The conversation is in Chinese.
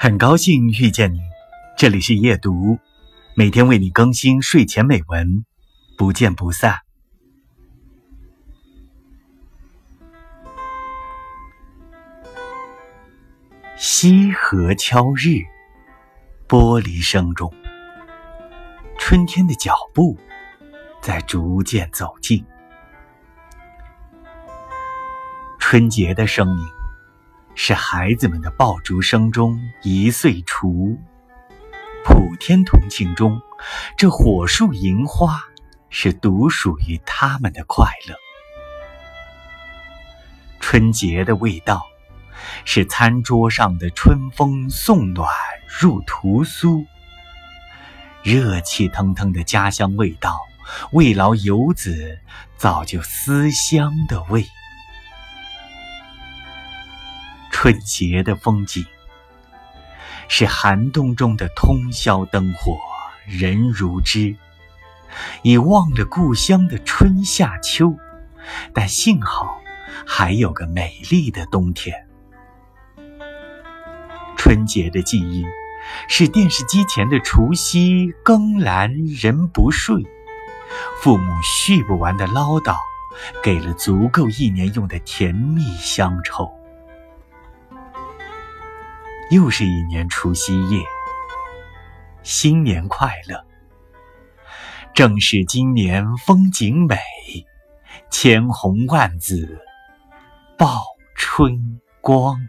很高兴遇见你，这里是夜读，每天为你更新睡前美文，不见不散。西河敲日，玻璃声中，春天的脚步在逐渐走近，春节的声音。是孩子们的爆竹声中一岁除，普天同庆中，这火树银花是独属于他们的快乐。春节的味道，是餐桌上的春风送暖入屠苏，热气腾腾的家乡味道，慰劳游子早就思乡的味。春节的风景，是寒冬中的通宵灯火，人如织，已忘了故乡的春夏秋，但幸好还有个美丽的冬天。春节的记忆，是电视机前的除夕更阑人不睡，父母续不完的唠叨，给了足够一年用的甜蜜乡愁。又是一年除夕夜，新年快乐！正是今年风景美，千红万紫报春光。